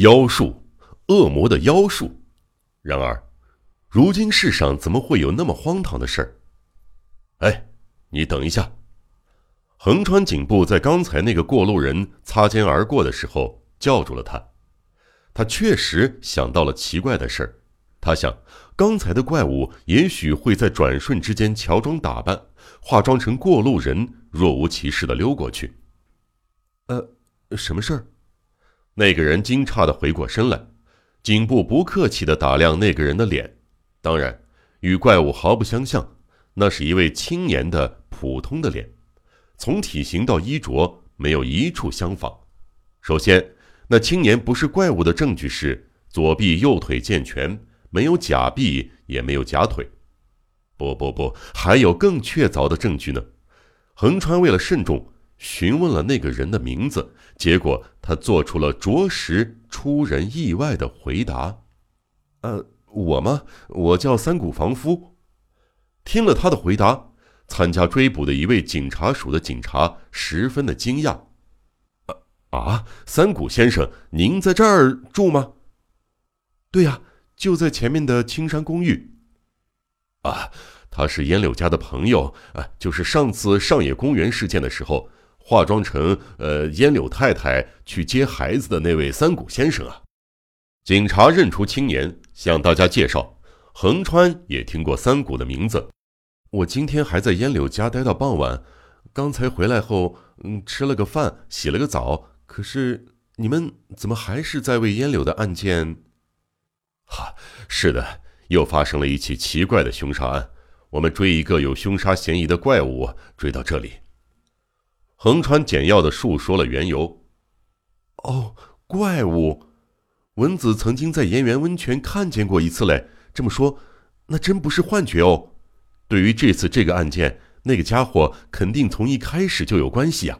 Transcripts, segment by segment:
妖术，恶魔的妖术。然而，如今世上怎么会有那么荒唐的事儿？哎，你等一下！横川警部在刚才那个过路人擦肩而过的时候叫住了他。他确实想到了奇怪的事儿。他想，刚才的怪物也许会在转瞬之间乔装打扮，化妆成过路人，若无其事的溜过去。呃，什么事儿？那个人惊诧的回过身来，颈部不客气的打量那个人的脸，当然，与怪物毫不相像，那是一位青年的普通的脸，从体型到衣着没有一处相仿。首先，那青年不是怪物的证据是左臂右腿健全。没有假臂，也没有假腿。不不不，还有更确凿的证据呢。横川为了慎重，询问了那个人的名字，结果他做出了着实出人意外的回答：“呃，我吗？我叫三谷房夫。”听了他的回答，参加追捕的一位警察署的警察十分的惊讶：“啊啊，三谷先生，您在这儿住吗？”“对呀。”就在前面的青山公寓，啊，他是烟柳家的朋友啊，就是上次上野公园事件的时候，化妆成呃烟柳太太去接孩子的那位三谷先生啊。警察认出青年，向大家介绍，横川也听过三谷的名字。我今天还在烟柳家待到傍晚，刚才回来后，嗯，吃了个饭，洗了个澡。可是你们怎么还是在为烟柳的案件？哈，是的，又发生了一起奇怪的凶杀案。我们追一个有凶杀嫌疑的怪物，追到这里。横川简要的述说了缘由。哦，怪物，文子曾经在岩原温泉看见过一次嘞。这么说，那真不是幻觉哦。对于这次这个案件，那个家伙肯定从一开始就有关系呀。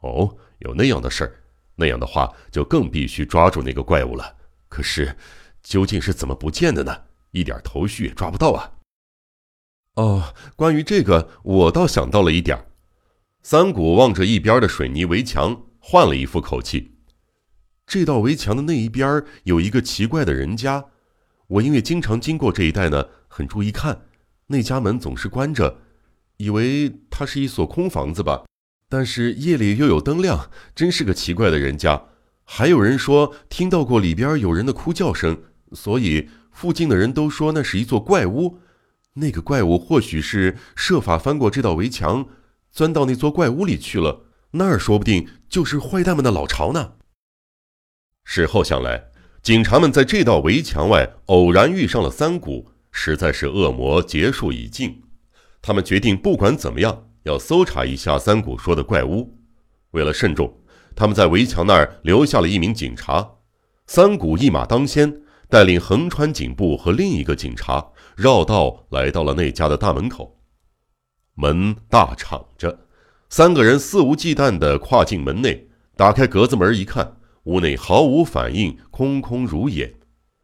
哦，有那样的事儿，那样的话就更必须抓住那个怪物了。可是。究竟是怎么不见的呢？一点头绪也抓不到啊！哦，关于这个，我倒想到了一点。三谷望着一边的水泥围墙，换了一副口气。这道围墙的那一边有一个奇怪的人家，我因为经常经过这一带呢，很注意看，那家门总是关着，以为它是一所空房子吧。但是夜里又有灯亮，真是个奇怪的人家。还有人说听到过里边有人的哭叫声。所以，附近的人都说那是一座怪屋。那个怪物或许是设法翻过这道围墙，钻到那座怪屋里去了。那儿说不定就是坏蛋们的老巢呢。事后想来，警察们在这道围墙外偶然遇上了三谷，实在是恶魔结束已尽。他们决定不管怎么样，要搜查一下三谷说的怪屋。为了慎重，他们在围墙那儿留下了一名警察。三谷一马当先。带领横川警部和另一个警察绕道来到了那家的大门口，门大敞着，三个人肆无忌惮地跨进门内，打开格子门一看，屋内毫无反应，空空如也，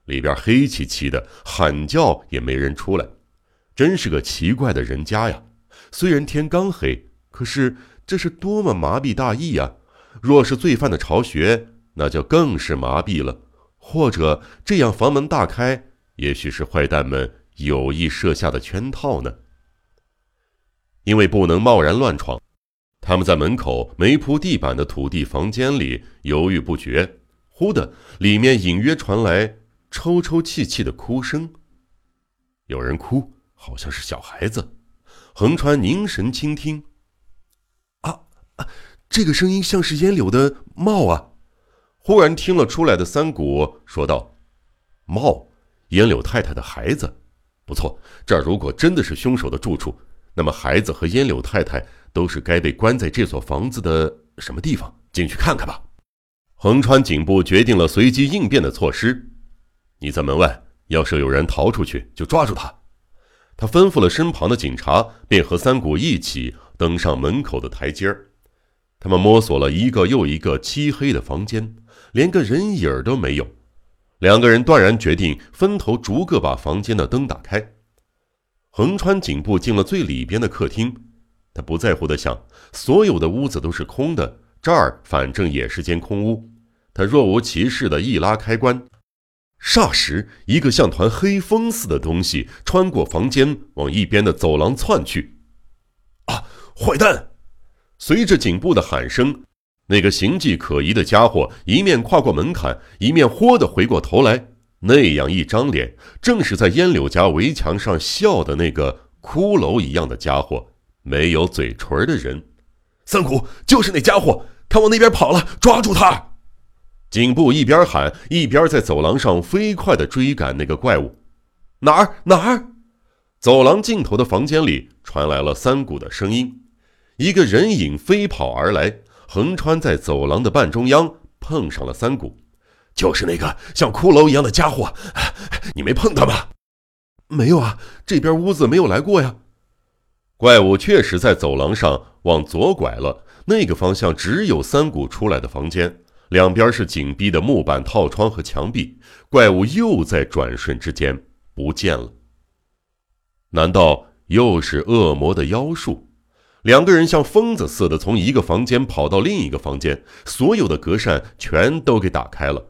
里边黑漆漆的，喊叫也没人出来，真是个奇怪的人家呀！虽然天刚黑，可是这是多么麻痹大意呀！若是罪犯的巢穴，那就更是麻痹了。或者这样，房门大开，也许是坏蛋们有意设下的圈套呢。因为不能贸然乱闯，他们在门口没铺地板的土地房间里犹豫不决。忽的，里面隐约传来抽抽泣泣的哭声，有人哭，好像是小孩子。横川凝神倾听，啊啊，这个声音像是烟柳的帽啊。忽然听了出来的三谷说道：“猫，烟柳太太的孩子，不错。这儿如果真的是凶手的住处，那么孩子和烟柳太太都是该被关在这所房子的什么地方？进去看看吧。”横川警部决定了随机应变的措施：“你在门外，要是有人逃出去，就抓住他。”他吩咐了身旁的警察，便和三谷一起登上门口的台阶儿。他们摸索了一个又一个漆黑的房间。连个人影儿都没有，两个人断然决定分头逐个把房间的灯打开。横川颈部进了最里边的客厅，他不在乎的想：所有的屋子都是空的，这儿反正也是间空屋。他若无其事的一拉开关，霎时，一个像团黑风似的东西穿过房间，往一边的走廊窜去。啊，坏蛋！随着颈部的喊声，那个形迹可疑的家伙一面跨过门槛，一面豁的回过头来。那样一张脸，正是在烟柳家围墙上笑的那个骷髅一样的家伙，没有嘴唇的人。三谷就是那家伙，他往那边跑了，抓住他！颈部一边喊，一边在走廊上飞快地追赶那个怪物。哪儿哪儿？走廊尽头的房间里传来了三谷的声音。一个人影飞跑而来，横穿在走廊的半中央，碰上了三谷。就是那个像骷髅一样的家伙，你没碰他吗？没有啊，这边屋子没有来过呀。怪物确实在走廊上往左拐了，那个方向只有三谷出来的房间，两边是紧闭的木板套窗和墙壁。怪物又在转瞬之间不见了。难道又是恶魔的妖术？两个人像疯子似的从一个房间跑到另一个房间，所有的隔扇全都给打开了，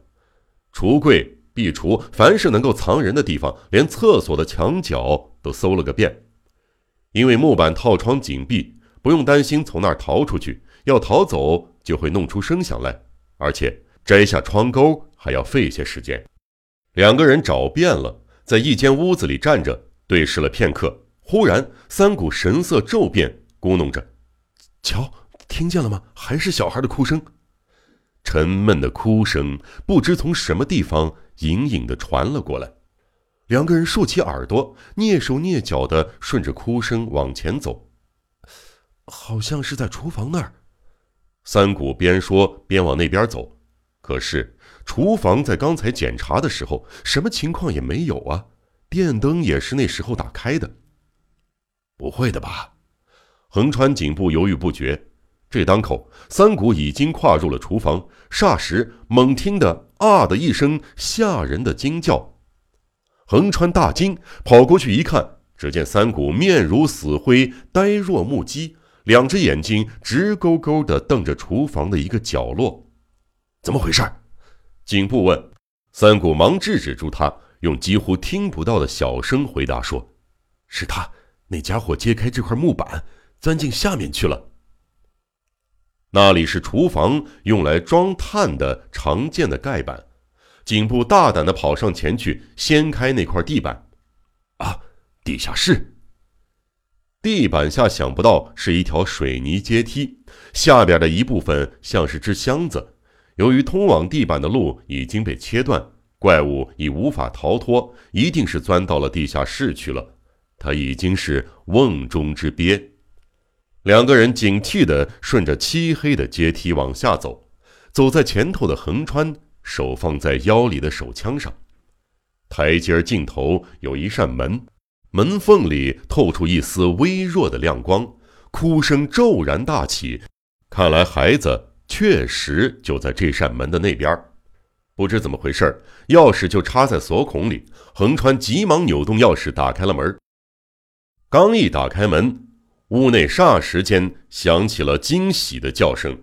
橱柜、壁橱，凡是能够藏人的地方，连厕所的墙角都搜了个遍。因为木板套窗紧闭，不用担心从那儿逃出去，要逃走就会弄出声响来，而且摘下窗钩还要费些时间。两个人找遍了，在一间屋子里站着对视了片刻，忽然三股神色骤变。咕哝着：“瞧，听见了吗？还是小孩的哭声，沉闷的哭声，不知从什么地方隐隐的传了过来。”两个人竖起耳朵，蹑手蹑脚的顺着哭声往前走，好像是在厨房那儿。三谷边说边往那边走，可是厨房在刚才检查的时候，什么情况也没有啊，电灯也是那时候打开的。不会的吧？横川颈部犹豫不决，这当口，三谷已经跨入了厨房。霎时，猛听得“啊”的一声吓人的惊叫，横川大惊，跑过去一看，只见三谷面如死灰，呆若木鸡，两只眼睛直勾勾地瞪着厨房的一个角落。怎么回事？颈部问。三谷忙制止住他，用几乎听不到的小声回答说：“是他，那家伙揭开这块木板。”钻进下面去了。那里是厨房用来装炭的常见的盖板。颈部大胆的跑上前去，掀开那块地板。啊，地下室。地板下想不到是一条水泥阶梯，下边的一部分像是只箱子。由于通往地板的路已经被切断，怪物已无法逃脱，一定是钻到了地下室去了。他已经是瓮中之鳖。两个人警惕地顺着漆黑的阶梯往下走，走在前头的横川手放在腰里的手枪上。台阶尽头有一扇门，门缝里透出一丝微弱的亮光。哭声骤然大起，看来孩子确实就在这扇门的那边。不知怎么回事，钥匙就插在锁孔里。横川急忙扭动钥匙打开了门。刚一打开门。屋内霎时间响起了惊喜的叫声，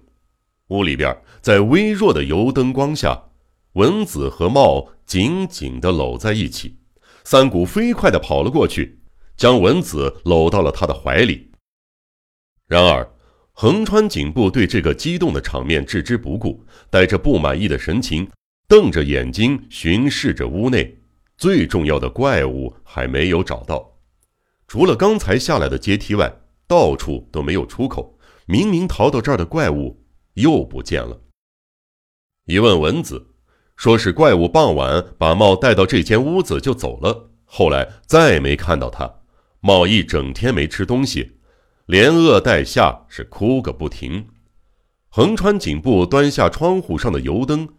屋里边在微弱的油灯光下，文子和茂紧紧地搂在一起。三谷飞快地跑了过去，将文子搂到了他的怀里。然而，横川警部对这个激动的场面置之不顾，带着不满意的神情，瞪着眼睛巡视着屋内。最重要的怪物还没有找到，除了刚才下来的阶梯外。到处都没有出口，明明逃到这儿的怪物又不见了。一问文子，说是怪物傍晚把茂带到这间屋子就走了，后来再没看到他。茂一整天没吃东西，连饿带吓，是哭个不停。横穿颈部，端下窗户上的油灯，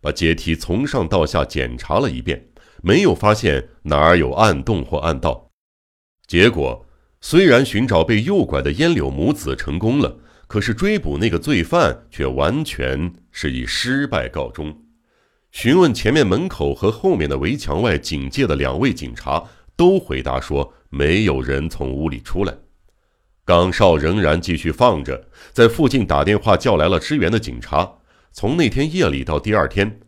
把阶梯从上到下检查了一遍，没有发现哪儿有暗洞或暗道，结果。虽然寻找被诱拐的烟柳母子成功了，可是追捕那个罪犯却完全是以失败告终。询问前面门口和后面的围墙外警戒的两位警察，都回答说没有人从屋里出来。岗哨仍然继续放着，在附近打电话叫来了支援的警察。从那天夜里到第二天，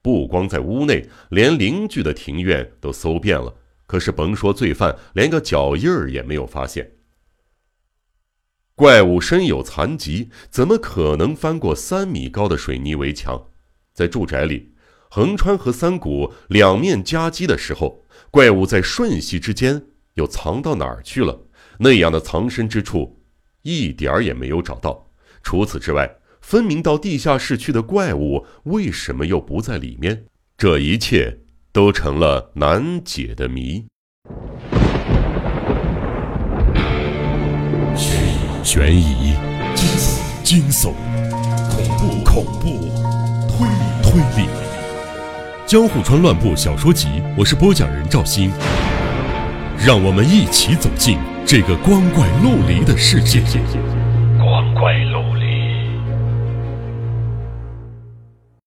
不光在屋内，连邻居的庭院都搜遍了，可是甭说罪犯，连个脚印儿也没有发现。怪物身有残疾，怎么可能翻过三米高的水泥围墙？在住宅里，横川和三谷两面夹击的时候，怪物在瞬息之间又藏到哪儿去了？那样的藏身之处，一点儿也没有找到。除此之外，分明到地下室去的怪物，为什么又不在里面？这一切都成了难解的谜。悬疑、惊悚、恐怖、恐怖、推理、推理，《江户川乱步小说集》，我是播讲人赵鑫，让我们一起走进这个光怪陆离的世界。